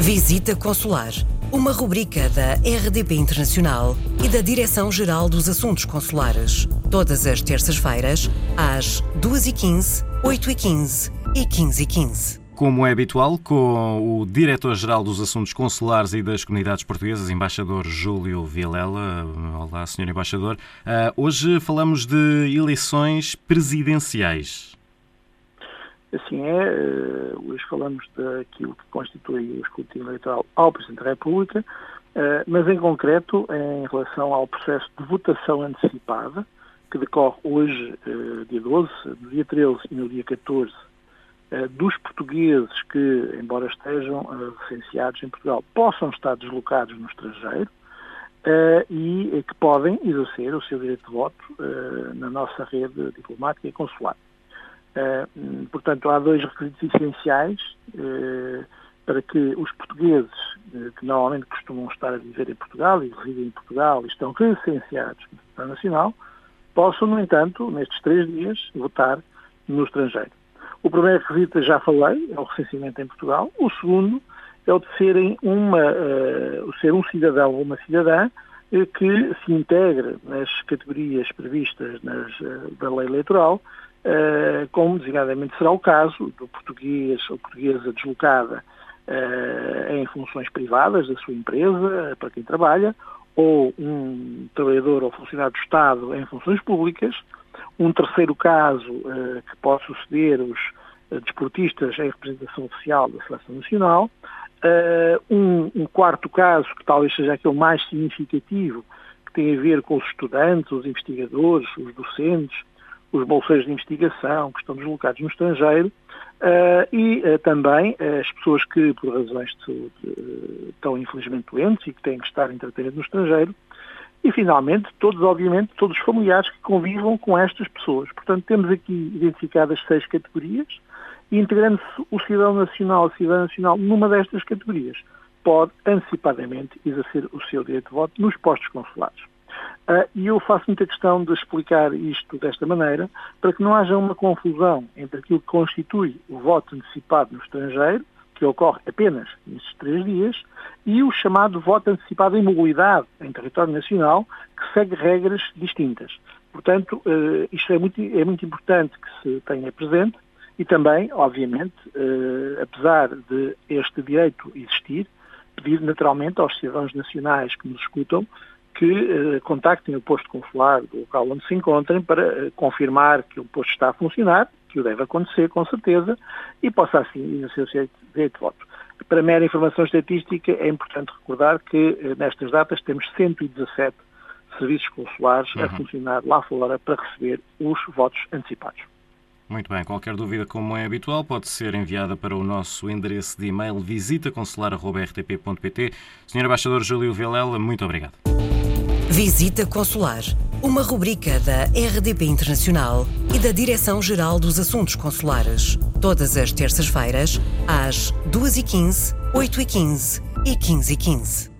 Visita Consular, uma rubrica da RDP Internacional e da Direção-Geral dos Assuntos Consulares. Todas as terças-feiras, às 2h15, 8h15 e 15h15. Como é habitual, com o Diretor-Geral dos Assuntos Consulares e das Comunidades Portuguesas, Embaixador Júlio Vilela. Olá, Sr. Embaixador. Uh, hoje falamos de eleições presidenciais. Assim é, eh, hoje falamos daquilo que constitui o escrutínio eleitoral ao Presidente da República, eh, mas em concreto em relação ao processo de votação antecipada, que decorre hoje, eh, dia 12, no dia 13 e no dia 14, dos portugueses que, embora estejam recenseados em Portugal, possam estar deslocados no estrangeiro e que podem exercer o seu direito de voto na nossa rede diplomática e consular. Eh, portanto, há dois requisitos essenciais uh, para que os portugueses, uh, que normalmente costumam estar a viver em Portugal e residem em Portugal e estão recenseados no território nacional, possam, no entanto, nestes três dias, votar no estrangeiro. O primeiro requisito, já falei, é o recenseamento em Portugal. O segundo é o de serem uma, o ser um cidadão ou uma cidadã que se integre nas categorias previstas nas, da lei eleitoral eh, como designadamente será o caso do português ou portuguesa deslocada em funções privadas da sua empresa, para quem trabalha, ou um trabalhador ou funcionário do Estado em funções públicas. Um terceiro caso que pode suceder os desportistas em representação oficial da Seleção Nacional. Um, um quarto caso, que talvez seja aquele mais significativo, que tem a ver com os estudantes, os investigadores, os docentes, os bolseiros de investigação que estão deslocados no estrangeiro uh, e uh, também uh, as pessoas que, por razões de saúde, estão infelizmente doentes e que têm que estar em tratamento no estrangeiro. E, finalmente, todos, obviamente, todos os familiares que convivam com estas pessoas. Portanto, temos aqui identificadas seis categorias integrando-se o cidadão nacional ou cidadã nacional numa destas categorias, pode antecipadamente exercer o seu direito de voto nos postos consulares. Uh, e eu faço muita questão de explicar isto desta maneira, para que não haja uma confusão entre aquilo que constitui o voto antecipado no estrangeiro, que ocorre apenas nesses três dias, e o chamado voto antecipado em mobilidade em território nacional, que segue regras distintas. Portanto, uh, isto é muito, é muito importante que se tenha presente e também, obviamente, uh, apesar de este direito existir, pedir naturalmente aos cidadãos nacionais que nos escutam que uh, contactem o posto consular do local onde se encontrem para uh, confirmar que o posto está a funcionar, que o deve acontecer com certeza, e possa assim exercer o seu direito de voto. Para mera informação estatística, é importante recordar que nestas datas temos 117 serviços consulares uhum. a funcionar lá fora para receber os votos antecipados. Muito bem, qualquer dúvida, como é habitual, pode ser enviada para o nosso endereço de e-mail visitaconsular.rtp.pt. Sr. Embaixador Júlio Vilela, muito obrigado. Visita Consular, uma rubrica da RDP Internacional e da Direção-Geral dos Assuntos Consulares. Todas as terças-feiras, às 2h15, 8h15 e 15h15.